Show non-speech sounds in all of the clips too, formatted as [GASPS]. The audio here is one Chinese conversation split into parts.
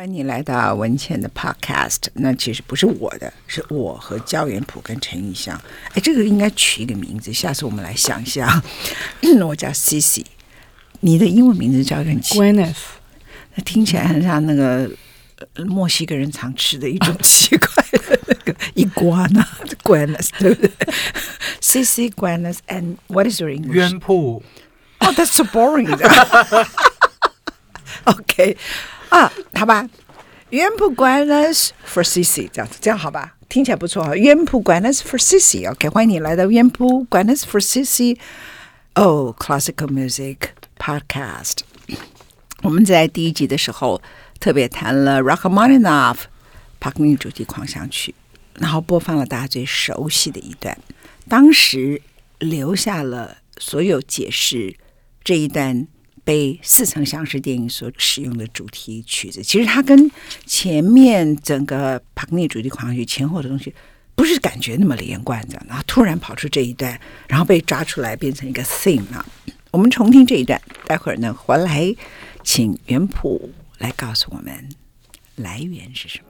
欢迎你来到文倩的 Podcast。那其实不是我的，是我和焦元溥跟陈玉香。哎，这个应该取一个名字。下次我们来想一下。[CLEARS THROAT] 我叫 Cici，你的英文名字叫什么？Gwyneth。那听起来很像那个墨西哥人常吃的一种奇怪的那个一瓜呢，[LAUGHS] Gwyneth，对不对？Cici Gwyneth and what is your English？渊溥。Oh, that's so boring. [LAUGHS] OK。啊，好吧，渊溥 Gwyneth for Cici 这样子，这样好吧，听起来不错哈。渊溥 Gwyneth for Cici，OK，欢迎你来到渊溥 Gwyneth for Cici，哦，Classical Music Podcast。我们在第一集的时候特别谈了 Rachmaninoff 帕格尼主题狂想曲，然后播放了大家最熟悉的一段，当时留下了所有解释这一段。被似曾相识电影所使用的主题曲子，其实它跟前面整个帕格尼主题狂想曲前后的东西不是感觉那么连贯的，然后突然跑出这一段，然后被抓出来变成一个 theme 啊。我们重听这一段，待会儿呢回来请原谱来告诉我们来源是什么。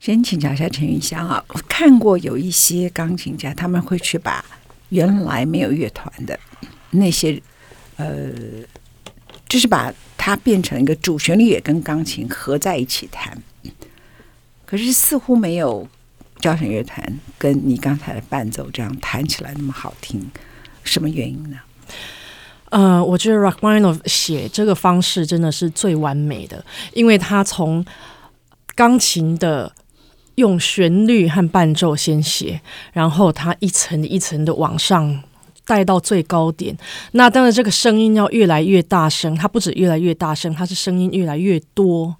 先请教一下陈云香啊，我看过有一些钢琴家，他们会去把原来没有乐团的那些，呃，就是把它变成一个主旋律，也跟钢琴合在一起弹。可是似乎没有交响乐团跟你刚才的伴奏这样弹起来那么好听，什么原因呢？呃，我觉得 Rachmaninoff 写这个方式真的是最完美的，因为他从钢琴的用旋律和伴奏先写，然后他一层一层的往上带到最高点。那当然，这个声音要越来越大声，它不止越来越大声，它是声音越来越多。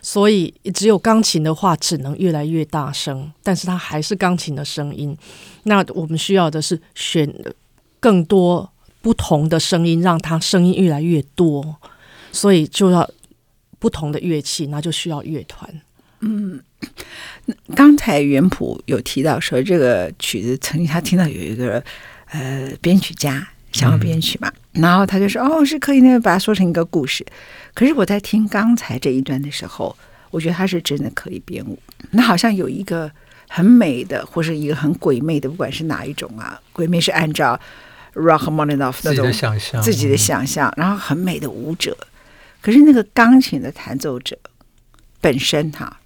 所以，只有钢琴的话，只能越来越大声，但是它还是钢琴的声音。那我们需要的是选更多。不同的声音，让它声音越来越多，所以就要不同的乐器，那就需要乐团。嗯，刚才原谱有提到说，这个曲子曾经他听到有一个呃编曲家想要编曲嘛，嗯、然后他就说：“哦，是可以那个把它说成一个故事。”可是我在听刚才这一段的时候，我觉得他是真的可以编舞。那好像有一个很美的，或是一个很鬼魅的，不管是哪一种啊，鬼魅是按照。Rachmaninoff 那种自己的想象，自己的想象，然后很美的舞者。可是那个钢琴的弹奏者本身哈，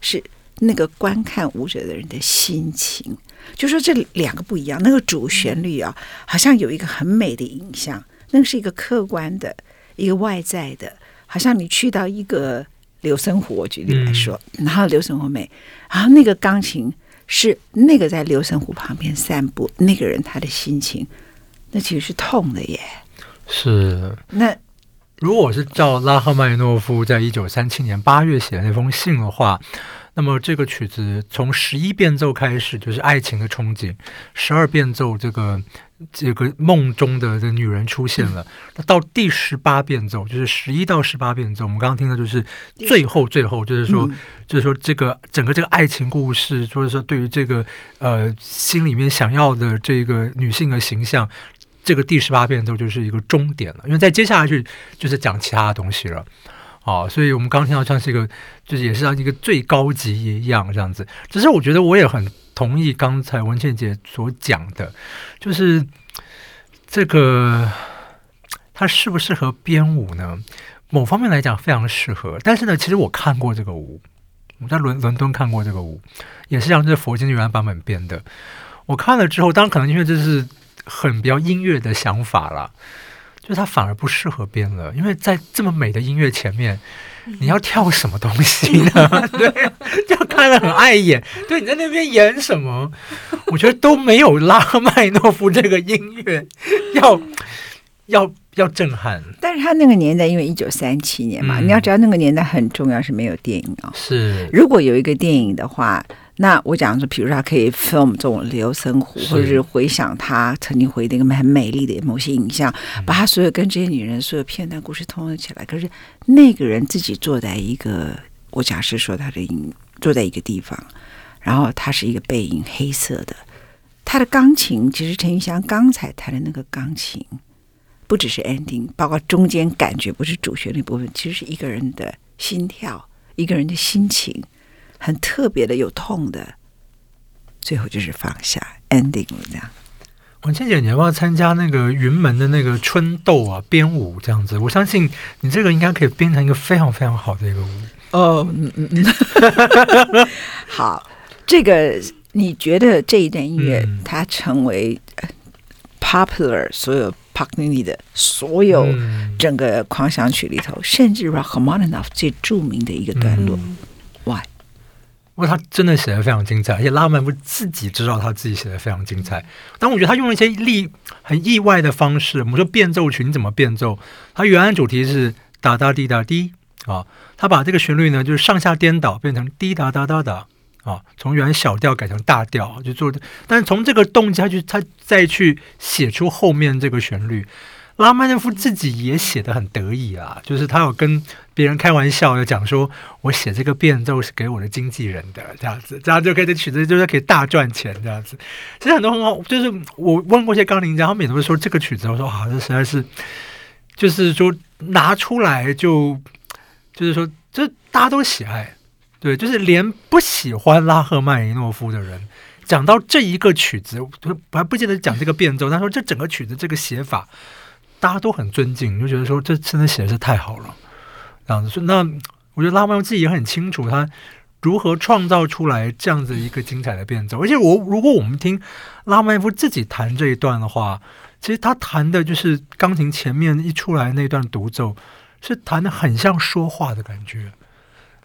是那个观看舞者的人的心情。就说这两个不一样，那个主旋律啊，好像有一个很美的影像，那个是一个客观的，一个外在的，好像你去到一个流森湖，我举例来说，然后流森湖美，然后那个钢琴是那个在流森湖旁边散步那个人他的心情。那其实是痛的耶。是。那如果是照拉赫曼尼诺夫在一九三七年八月写的那封信的话，那么这个曲子从十一变奏开始就是爱情的憧憬，十二变奏这个这个梦中的的女人出现了，[LAUGHS] 那、嗯、到第十八变奏就是十一到十八变奏，我们刚刚听的就是最后最后就是说、嗯、就是说这个整个这个爱情故事，就是说对于这个呃心里面想要的这个女性的形象。这个第十八变奏就是一个终点了，因为在接下来去就是讲其他的东西了，啊，所以我们刚听到像是一个，就是也是像一个最高级一样这样子。只是我觉得我也很同意刚才文倩姐所讲的，就是这个它适不适合编舞呢？某方面来讲非常适合，但是呢，其实我看过这个舞，我在伦伦敦看过这个舞，也是像这佛经原版本编的。我看了之后，当然可能因为这是。很比较音乐的想法了，就是它反而不适合编了，因为在这么美的音乐前面，你要跳什么东西呢？[LAUGHS] 对，就看了很碍眼。对，你在那边演什么？我觉得都没有拉赫曼诺夫这个音乐 [LAUGHS] 要要要震撼。但是他那个年代，因为一九三七年嘛，嗯，你要知道那个年代很重要，是没有电影啊，哦。是，如果有一个电影的话。那我讲说，比如说他可以 film 这种流声湖，或者是回想他曾经回忆的一个很美丽的某些影像，把他所有跟这些女人所有片段故事通了起来。可是那个人自己坐在一个，我假设说他的影坐在一个地方，然后他是一个背影，黑色的，他的钢琴其实陈玉香刚才弹的那个钢琴，不只是 ending，包括中间感觉不是主旋律部分，其实是一个人的心跳，一个人的心情。很特别的，有痛的，最后就是放下，ending 了这样。文倩姐，你要不要参加那个云门的那个春斗啊？编舞这样子，我相信你这个应该可以编成一个非常非常好的一个舞。哦，嗯嗯嗯，[LAUGHS] 好，这个你觉得这一段音乐、嗯、它成为 popular 所有 Paganini 的所有整个狂想曲里头，嗯、甚至 Rachmaninoff 最著名的一个段落。不过他真的写的非常精彩，而且拉曼夫自己知道他自己写的非常精彩。但我觉得他用了一些例很意外的方式。我们说变奏曲你怎么变奏？他原来主题是哒哒滴哒滴啊，他把这个旋律呢就是上下颠倒，变成滴哒哒哒哒啊，从原小调改成大调就做。但是从这个动机，他去他再去写出后面这个旋律。拉曼诺夫自己也写得很得意啊，就是他有跟别人开玩笑，有讲说，我写这个变奏是给我的经纪人的，这样子，这样就可以这曲子就是可以大赚钱这样子。其实很多很好，就是我问过一些钢琴家，他们也都会说这个曲子，我说啊，这实在是，就是说拿出来就，就是说这大家都喜爱，对，就是连不喜欢拉赫曼尼诺夫的人，讲到这一个曲子，还不见得讲这个变奏，他说这整个曲子这个写法。大家都很尊敬，就觉得说这真的写的是太好了，这样子说。那我觉得拉曼自己也很清楚，他如何创造出来这样子一个精彩的变奏？而且我如果我们听拉赫曼尼诺夫自己弹这一段的话，其实他弹的就是钢琴前面一出来那段独奏，是弹的很像说话的感觉。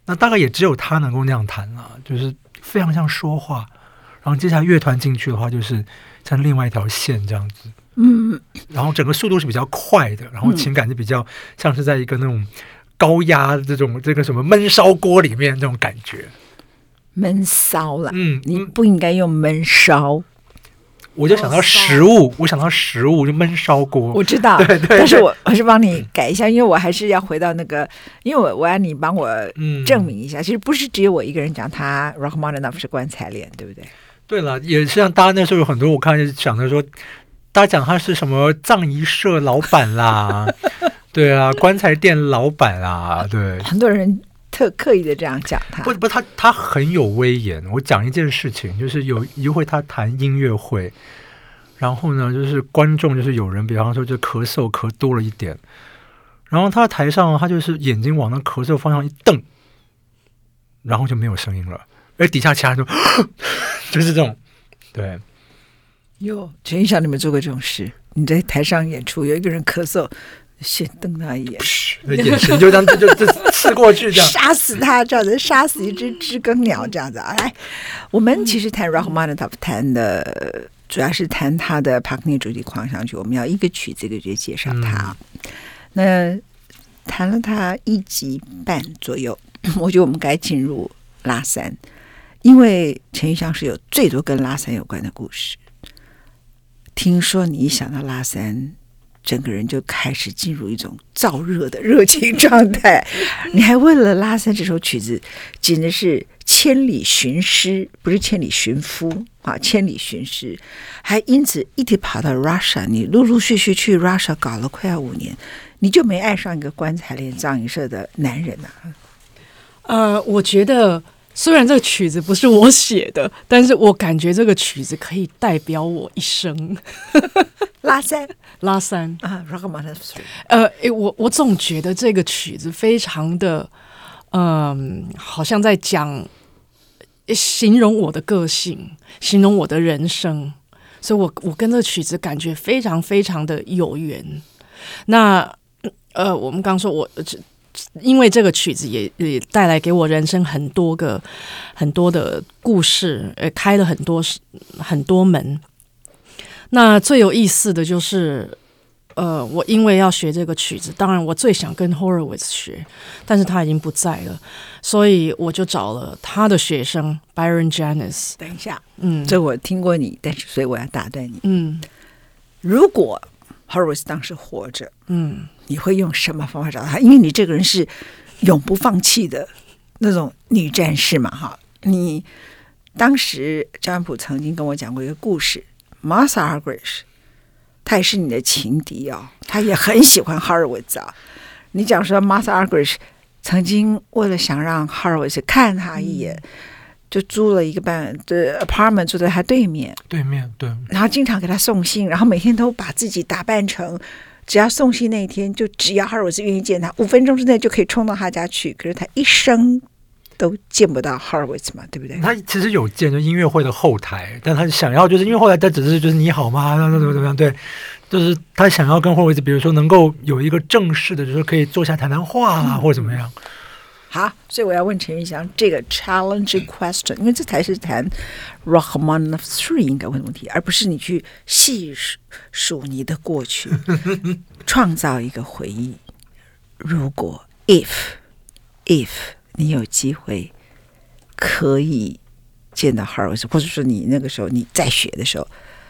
那大概也只有他能够那样弹了，就是非常像说话。然后接下来乐团进去的话，就是像另外一条线这样子。嗯，然后整个速度是比较快的，然后情感就比较像是在一个那种。高压的这种这个什么闷烧锅里面那种感觉，闷烧了。嗯，你不应该用闷烧，我就想到食物，我想到食物就闷烧锅。我知道，[LAUGHS] 对对，对，但是我我是帮你改一下，因为我还是要回到那个，因为我我要你帮我证明一下，其实不是只有我一个人讲他 Rachmaninoff 是棺材脸，对不对？对了，也是像大家那时候有很多，我看想的说，大家讲他是什么葬仪社老板啦。[LAUGHS] 对啊，棺材店老板啊，对，很多人特刻意的这样讲他。不不，他他很有威严。我讲一件事情，就是有一回他谈音乐会，然后呢，就是观众就是有人，比方说就咳嗽咳多了一点，然后他台上他就是眼睛往那咳嗽方向一瞪，然后就没有声音了，而底下其他人就 [GASPS] 就是这种，对。哟，陈玉祥，你们做过这种事？你在台上演出，有一个人咳嗽。先瞪他一眼，那眼神就这样就就刺过去，这样杀死他，这样子杀死一只知更鸟，这样子啊！来，我们其实谈 Rachmaninoff 谈的主要是谈他的帕克尼主题狂想曲，我们要一个曲子一个曲介绍他。嗯、那谈了他一集半左右，[COUGHS] 我觉得我们该进入拉三，因为陈玉香是有最多跟拉三有关的故事。听说你一想到拉三。整个人就开始进入一种燥热的热情状态。[LAUGHS] 你还为了拉三这首曲子，简直是千里寻师，不是千里寻夫啊，千里寻师。还因此一直跑到 Russia，你陆陆续续去 Russia 搞了快要五年，你就没爱上一个棺材脸葬仪社的男人呐、啊？呃，我觉得。虽然这个曲子不是我写的，但是我感觉这个曲子可以代表我一生。[LAUGHS] 拉三，[LAUGHS] 拉三啊，Rachmaninoff。呃，我我总觉得这个曲子非常的，嗯、呃，好像在讲形容我的个性，形容我的人生，所以我我跟这个曲子感觉非常非常的有缘。那呃，我们刚说我这。因为这个曲子也也带来给我人生很多个很多的故事，呃，开了很多很多门。那最有意思的就是，呃，我因为要学这个曲子，当然我最想跟 Horowitz 学，但是他已经不在了，所以我就找了他的学生 Byron Janis。等一下，嗯，这我听过你，但是所以我要打断你。嗯，如果 Horowitz 当时活着，嗯。你会用什么方法找到他？因为你这个人是永不放弃的那种女战士嘛，哈！你当时焦元溥曾经跟我讲过一个故事，Martha Argerich，他也是你的情敌哦，他也很喜欢 Horowitz 啊。你讲说 Martha Argerich 曾经为了想让 Horowitz 看他一眼，嗯、就租了一个办的 apartment 住在他对面，对面对，然后经常给他送信，然后每天都把自己打扮成。只要送信那一天，就只要哈尔斯愿意见他，五分钟之内就可以冲到他家去。可是他一生都见不到哈尔维斯嘛，对不对？他其实有见，就音乐会的后台，但他想要就是因为后来他只是就是你好吗？那怎么怎么样？对，就是他想要跟霍维斯，比如说能够有一个正式的，就是可以坐下谈谈话啊，嗯、或者怎么样。好，所以我要问陈玉祥这个 challenge question，因为这才是谈 Rachmaninoff three 应该问的问题，而不是你去细数数你的过去，[LAUGHS] 创造一个回忆。如果 if if 你有机会可以见到 Horowitz，或者说你那个时候你在学的时候，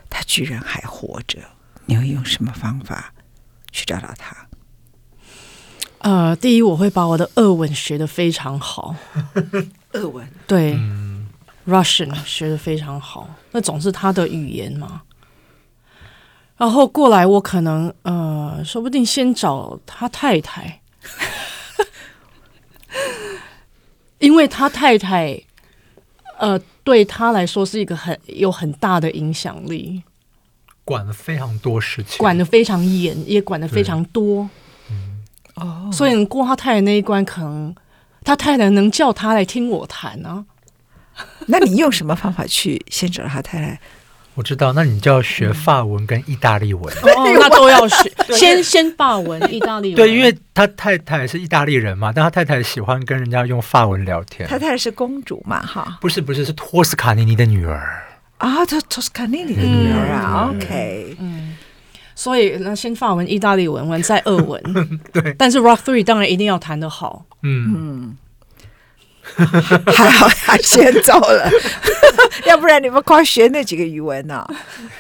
他居然还活着，你会用什么方法去找到他？呃，第一，我会把我的俄文学得非常好。[LAUGHS] 俄文对、嗯、Russian 学得非常好，那总是他的语言嘛。然后过来，我可能呃，说不定先找他太太，[LAUGHS] 因为他太太呃，对他来说是一个很有很大的影响力，管了非常多事情，管的非常严，也管的非常多。哦，所以过他太太那一关，可能他太太能叫他来听我谈啊？[LAUGHS] 那你用什么方法去先找到他太太？我知道，那你就要学法文跟意大利文，哦，[LAUGHS] 那都要学。[LAUGHS] 先先法文、意大利文。对，因为他太太是意大利人嘛，但他太太喜欢跟人家用法文聊天。他太太是公主嘛？哈，不是不是，是托斯卡尼尼的女儿啊，托托斯卡尼尼的女儿啊。嗯、OK，嗯，所以那先法文、意大利文，完再俄文。[LAUGHS] 对，但是 Rock Three 当然一定要弹得好。嗯嗯。[LAUGHS] 还好他先走了，[LAUGHS] 要不然你们光学那几个语文呢、啊？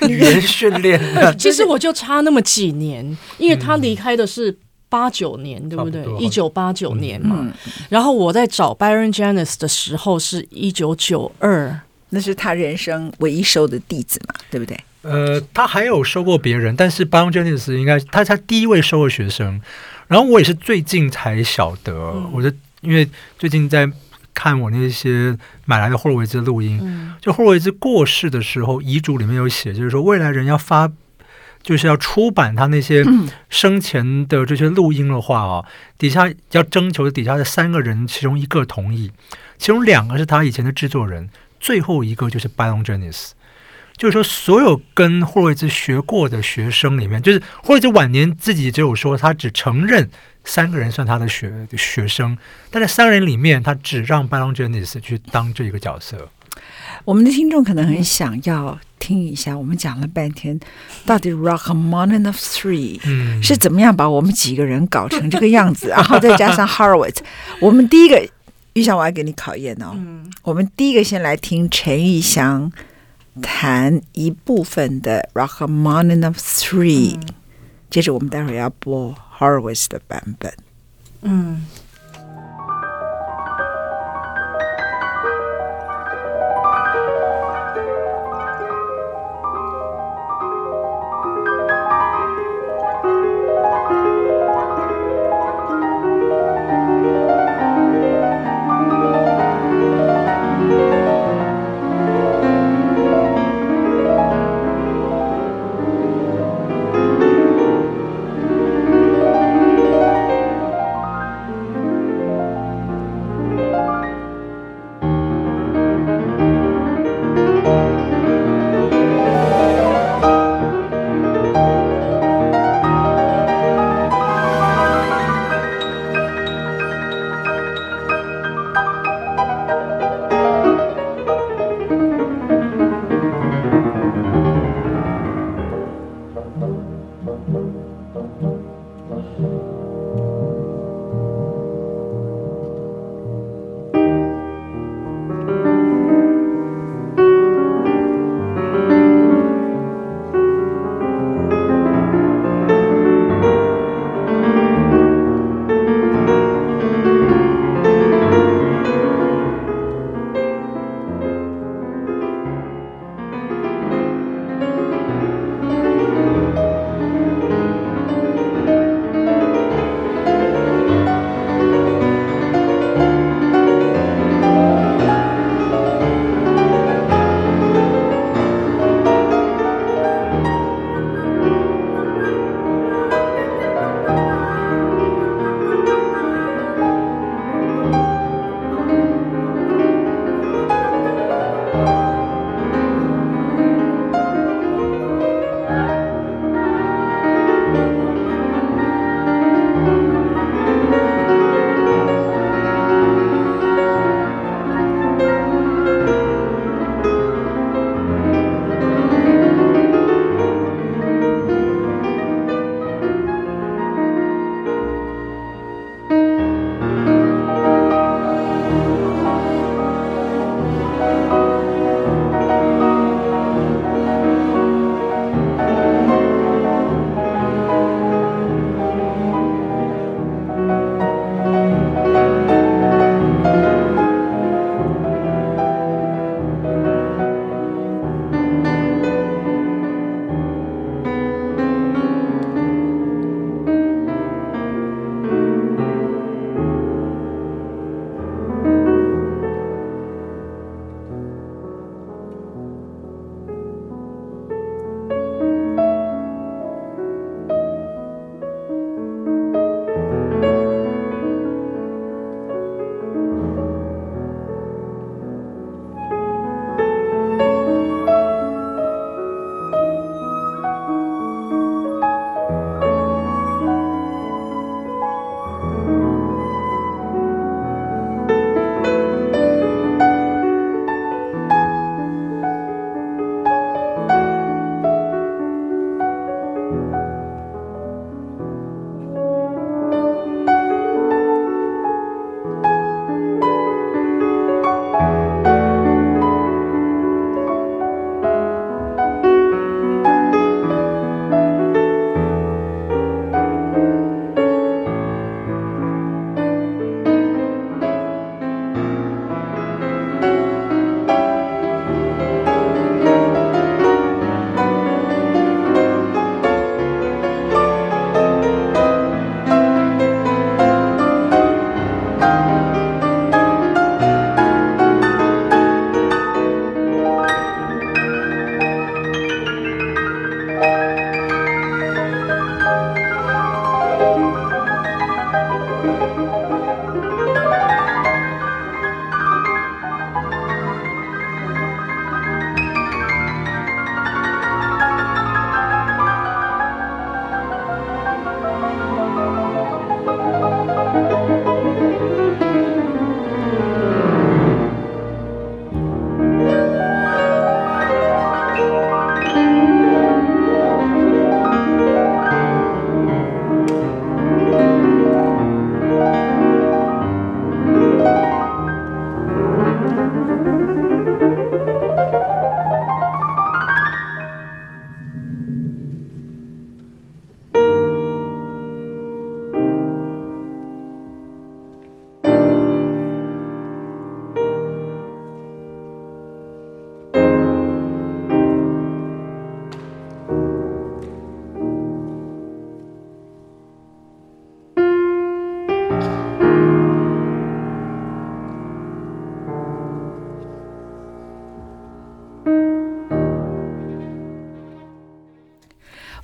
语言训练。其实我就差那么几年，因为他离开的是八九年，嗯、对不对？一九八九年嘛。嗯、然后我在找 Byron Janis 的时候是一九九二，那是他人生唯一收的弟子嘛，对不对？呃，他还有收过别人，但是 Byron Janis 应该他他第一位收的学生。然后我也是最近才晓得，嗯、我的因为最近在。看我那些买来的霍洛维兹录音，嗯、就霍洛维兹过世的时候，遗嘱里面有写，就是说未来人要发，就是要出版他那些 [CLEARS THROAT] 生前的这些录音的话啊，嗯、底下要征求底下的三个人其中一个同意，其中两个是他以前的制作人，最后一个就是 Byron Janis，就是说所有跟霍洛兹学过的学生里面，就是霍洛兹晚年自己只有说他只承认。三个人算他的学学生，但在三个人里面，他只让 Byron Janis 去当这一个角色。我们的听众可能很想要听一下，我们讲了半天，到底 Rachmaninoff Three 是怎么样把我们几个人搞成这个样子，然后 [LAUGHS] 再加上 Horowitz。我们第一个，玉祥，我要给你考验哦。我们第一个先来听陈玉祥弹一部分的 Rachmaninoff Three，接着我们待会儿要播。Horowitz 的版本，嗯。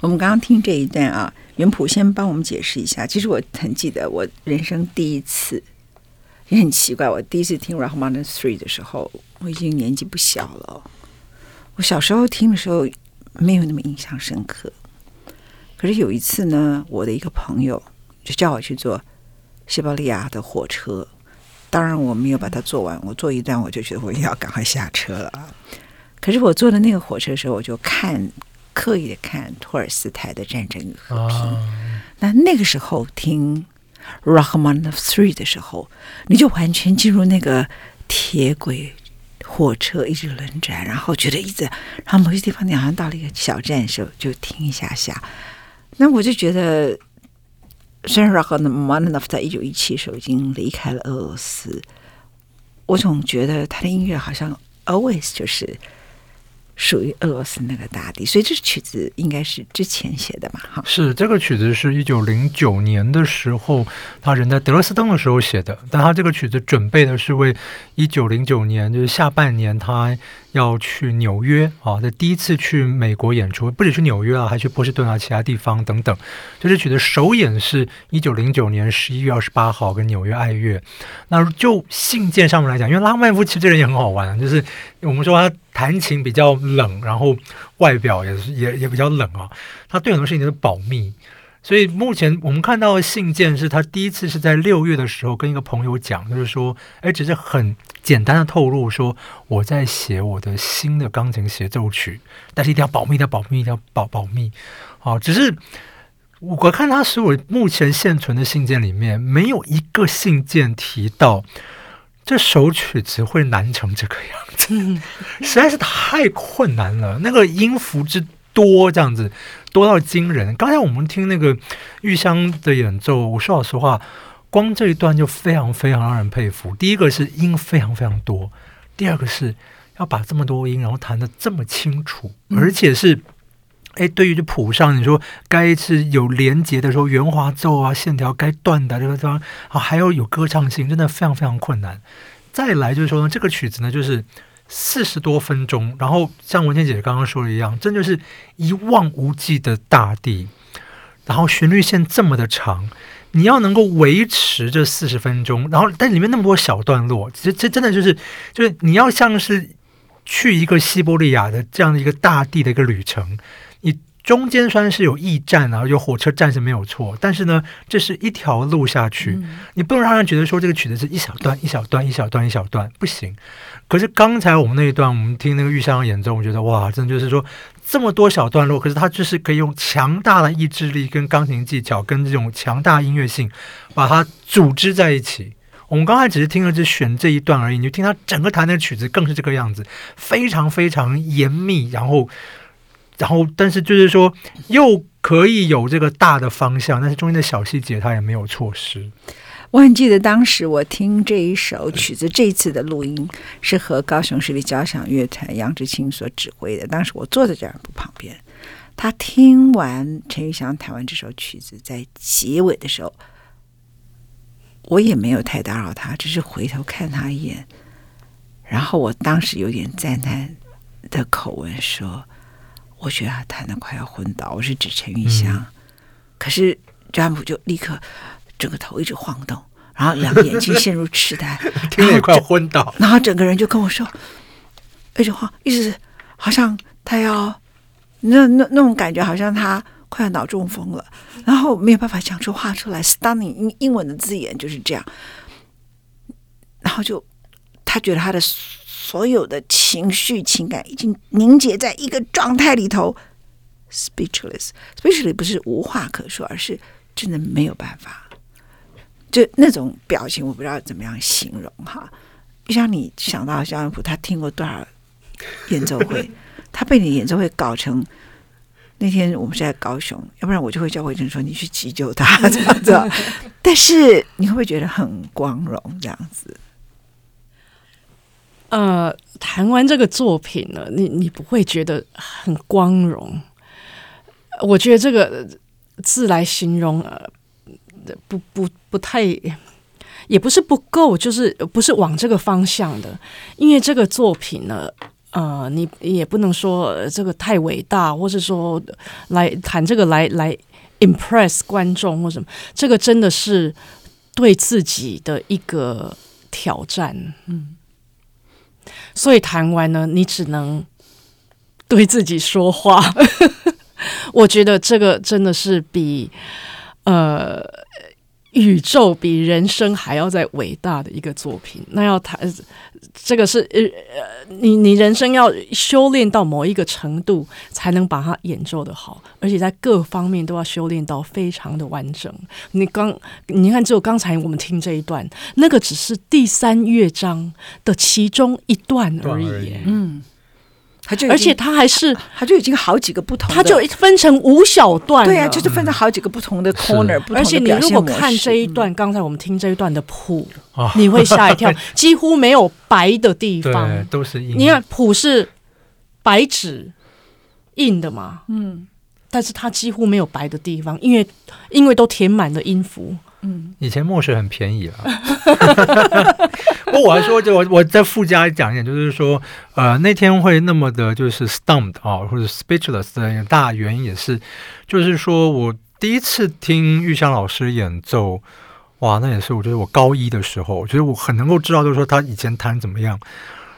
我们刚刚听这一段啊，元谱先帮我们解释一下。其实我很记得，我人生第一次也很奇怪，我第一次听 Rachmaninoff Three 的时候，我已经年纪不小了。我小时候听的时候没有那么印象深刻，可是有一次呢，我的一个朋友就叫我去坐西伯利亚的火车，当然我没有把它坐完，我坐一段我就觉得我要赶快下车了。可是我坐的那个火车的时候，我就看。刻意的看托尔斯泰的《战争与和平》，那那个时候听 Rachmaninoff Three 的时候，你就完全进入那个铁轨火车一直轮转，然后觉得一直，然后某些地方你好像到了一个小站的时候就停一下下。那我就觉得，虽然 Rachmaninoff 在一九一七时候已经离开了俄罗斯，我总觉得他的音乐好像 always 就是。属于俄罗斯那个大地，所以这曲子应该是之前写的嘛？哈，是这个曲子是一九零九年的时候，他人在德斯登的时候写的，但他这个曲子准备的是为一九零九年，就是下半年他。要去纽约啊！在第一次去美国演出，不止去纽约啊，还去波士顿啊，其他地方等等。就是曲子首演是一九零九年十一月二十八号，跟纽约爱乐。那就信件上面来讲，因为拉赫曼夫其实这人也很好玩，就是我们说他弹琴比较冷，然后外表也是也也比较冷啊。他对很多事情都是保密。所以目前我们看到的信件是他第一次是在六月的时候跟一个朋友讲，就是说，哎，只是很简单的透露说我在写我的新的钢琴协奏曲，但是一定要保密，一定要保密，一定要保保密。好，只是我看他所有目前现存的信件里面，没有一个信件提到这首曲子会难成这个样子，[LAUGHS] 实在是太困难了，那个音符之多，这样子。多到惊人！刚才我们听那个玉香的演奏，我说老实话，光这一段就非常非常让人佩服。第一个是音非常非常多，第二个是要把这么多音，然后弹得这么清楚，而且是，哎，对于这谱上，你说该是有连结的时候，圆滑奏啊，线条该断的这个地方啊，还要有歌唱性，真的非常非常困难。再来就是说呢，这个曲子呢，就是。四十多分钟，然后像文倩姐姐刚刚说的一样，真就是一望无际的大地，然后旋律线这么的长，你要能够维持这四十分钟，然后但里面那么多小段落，其实这真的就是就是你要像是去一个西伯利亚的这样的一个大地的一个旅程，中间虽然是有驿站啊，有火车站是没有错，但是呢，这是一条路下去，嗯、你不能让人觉得说这个曲子是一小段一小段一小段一小段不行。可是刚才我们那一段，我们听那个玉香演奏，我觉得哇，真的就是说这么多小段落，可是它就是可以用强大的意志力、跟钢琴技巧、跟这种强大音乐性，把它组织在一起。我们刚才只是听了这选这一段而已，你就听它整个弹的曲子更是这个样子，非常非常严密，然后。然后，但是就是说，又可以有这个大的方向，但是中间的小细节他也没有错失。我很记得当时我听这一首曲子，这一次的录音是和高雄市立交响乐团杨志清所指挥的。当时我坐在这部旁边，他听完陈玉祥弹完这首曲子，在结尾的时候，我也没有太打扰他，只是回头看他一眼。然后我当时有点赞叹的口吻说。我觉得他弹的快要昏倒，我是指陈玉香，嗯、可是詹姆就立刻整个头一直晃动，然后两个眼睛陷入痴呆，[LAUGHS] 听得快昏倒，然后整个人就跟我说，一直晃，意思好像他要那那那种感觉，好像他快要脑中风了，然后没有办法讲出话出来，stunning 英英文的字眼就是这样，然后就他觉得他的。所有的情绪情感已经凝结在一个状态里头，speechless，speechless 不是无话可说，而是真的没有办法。就那种表情，我不知道怎么样形容哈。就像你想到肖恩普，他听过多少演奏会，[LAUGHS] 他被你演奏会搞成那天我们是在高雄，要不然我就会叫慧珍说你去急救他这样子。但是你会不会觉得很光荣这样子？呃，谈完这个作品呢，你你不会觉得很光荣？我觉得这个字来形容，呃，不不不太，也不是不够，就是不是往这个方向的。因为这个作品呢，呃，你也不能说这个太伟大，或是说来谈这个来来 impress 观众或什么，这个真的是对自己的一个挑战。嗯，所以谈完呢，你只能对自己说话。[LAUGHS] 我觉得这个真的是比呃。宇宙比人生还要再伟大的一个作品，那要谈这个是呃，你你人生要修炼到某一个程度，才能把它演奏得好，而且在各方面都要修炼到非常的完整。你刚你看，只有刚才我们听这一段，那个只是第三乐章的其中一段而已，而而且他还是，他就已经好几个不同的，它就分成五小段。对呀、啊，就是分成好几个不同的 corner、嗯。而且你如果看这一段，刚、嗯、才我们听这一段的谱，你会吓一跳，[LAUGHS] 几乎没有白的地方，对，都是印。你看谱是白纸印的嘛，嗯，但是它几乎没有白的地方，因为因为都填满了音符。嗯，以前墨水很便宜了。[LAUGHS] 不过我还说，就我我再附加讲一点，就是说，呃，那天会那么的，就是 stumped 啊，或者 speechless 的一个大原因也是，就是说我第一次听玉香老师演奏，哇，那也是我觉得我高一的时候，我觉得我很能够知道，就是说他以前弹怎么样。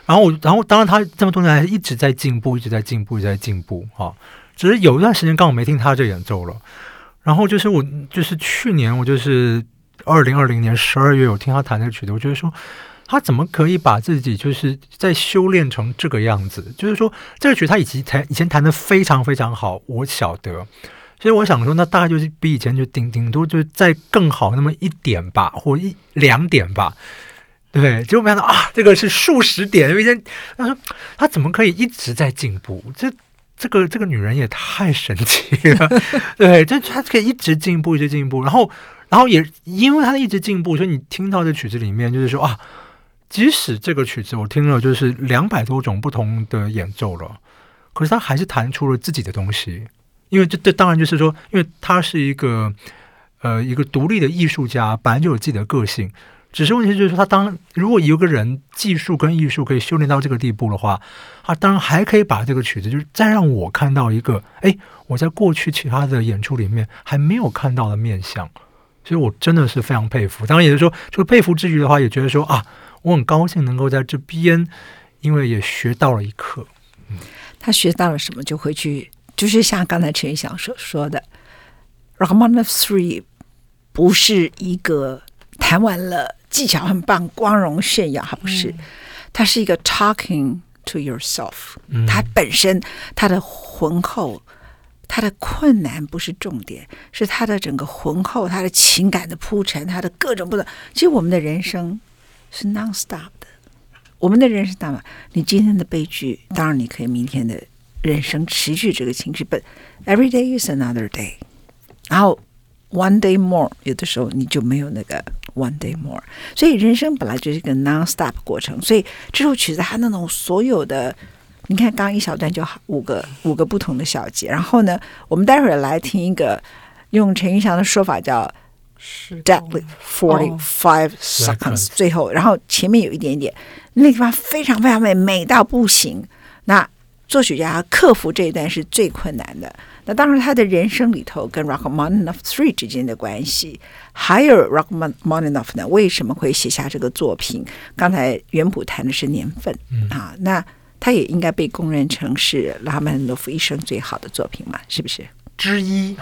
然后我，然后当然他这么多年来一直在进步，一直在进步，一直在进步啊。只是有一段时间刚好没听他这演奏了。然后就是我，就是去年我就是二零二零年十二月我听他弹这个曲子，我觉得说他怎么可以把自己就是在修炼成这个样子？就是说这个曲他以前弹以前弹的非常非常好，我晓得，所以我想说那大概就是比以前就顶顶多就再更好那么一点吧，或一两点吧，对不对？结果没想到啊，这个是数十点，因为以前他说他怎么可以一直在进步？这。这个这个女人也太神奇了，[LAUGHS] 对，就她可以一直进步，一直进步，然后，然后也因为她一直进步，所以你听到这曲子里面，就是说啊，即使这个曲子我听了就是两百多种不同的演奏了，可是她还是弹出了自己的东西，因为这这当然就是说，因为她是一个呃一个独立的艺术家，本来就有自己的个性。只是问题就是说，他当如果有个人技术跟艺术可以修炼到这个地步的话，他当然还可以把这个曲子，就是再让我看到一个，哎，我在过去其他的演出里面还没有看到的面相，所以我真的是非常佩服。当然也是说，这个佩服之余的话，也觉得说啊，我很高兴能够在这边，因为也学到了一课。嗯，他学到了什么，就回去，就是像刚才陈玉祥所说的 Ragman of Three 不是一个弹完了。技巧很棒，光荣炫耀，还不是？它是一个 talking to yourself。它本身它的浑厚，它的困难不是重点，是它的整个浑厚，它的情感的铺陈，它的各种不同。其实我们的人生是 non-stop 的，我们的人生当然，你今天的悲剧，当然你可以明天的人生持续这个情绪，but every day is another day。然后 one day more，有的时候你就没有那个。One day more，所以人生本来就是一个 non-stop 过程。所以这首曲子它那种所有的，你看刚刚一小段就好五个五个不同的小节。然后呢，我们待会儿来听一个用陈玉祥的说法叫 “deadly forty five seconds”，最后，然后前面有一点点，那地方非常非常美，美到不行。那作曲家克服这一段是最困难的。那当然，他的人生里头跟 Rachmaninoff Three 之间的关系，还有 Rachmaninoff 呢，为什么会写下这个作品？刚才袁普谈的是年份、嗯、啊，那他也应该被公认成是拉赫曼尼诺夫一生最好的作品嘛，是不是？之一，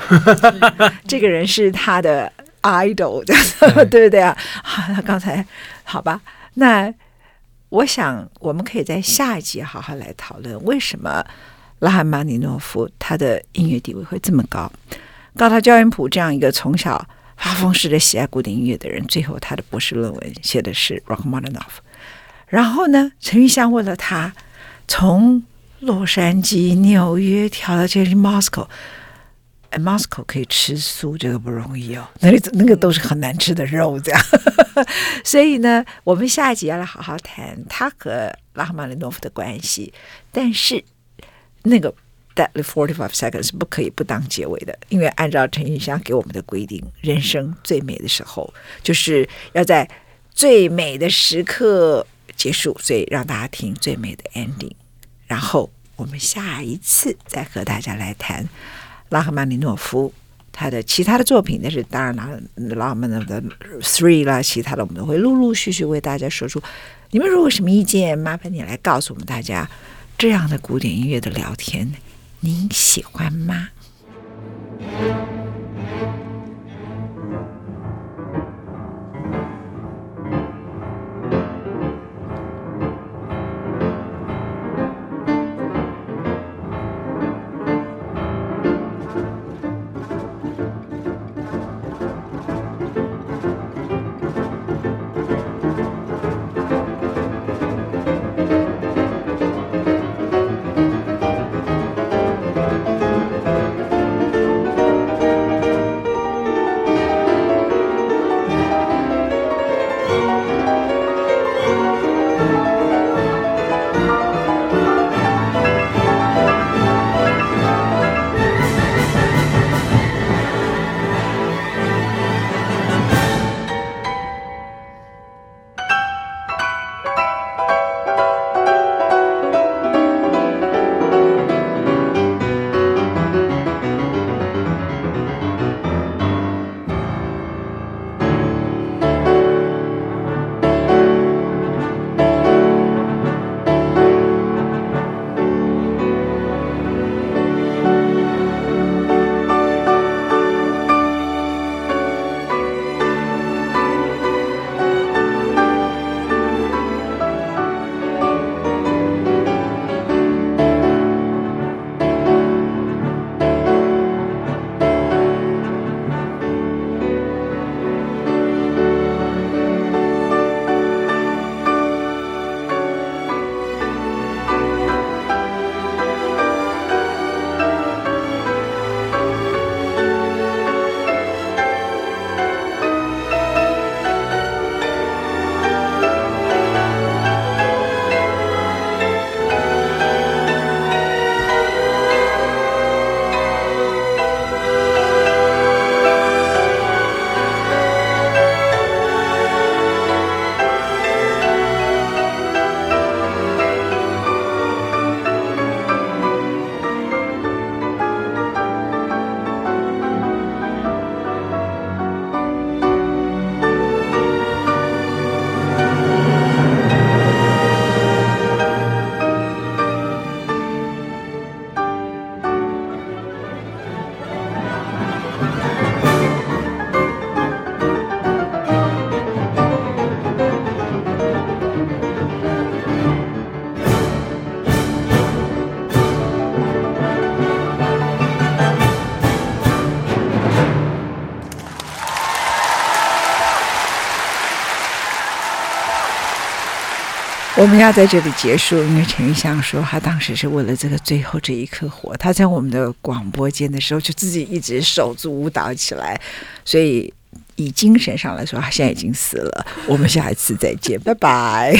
[LAUGHS] 这个人是他的 idol，[LAUGHS] 对不对啊？好，那刚才好吧，那我想我们可以在下一集好好来讨论为什么。拉赫曼尼诺夫他的音乐地位会这么高，高塔焦元普这样一个从小发疯似的喜爱古典音乐的人，最后他的博士论文写的是 Rachmaninoff。然后呢，陈玉香问了他，从洛杉矶、纽约调到这里 Moscow，哎，Moscow 可以吃素，这个不容易哦，[LAUGHS] 那里那个都是很难吃的肉，这样。[LAUGHS] 所以呢，我们下一集要来好好谈他和拉赫曼尼诺夫的关系，但是。那个 deadly forty five seconds 是不可以不当结尾的，因为按照陈玉香给我们的规定，人生最美的时候就是要在最美的时刻结束，所以让大家听最美的 ending。然后我们下一次再和大家来谈拉赫曼尼诺夫他的其他的作品。但是当然了，拉赫曼的 Three 啦，其他的我们都会陆陆续续为大家说出。你们如果什么意见，麻烦你来告诉我们大家。这样的古典音乐的聊天，您喜欢吗？我们要在这里结束，因为陈玉香说他当时是为了这个最后这一刻活。他在我们的广播间的时候，就自己一直手足舞蹈起来，所以以精神上来说，他现在已经死了。我们下一次再见，拜拜。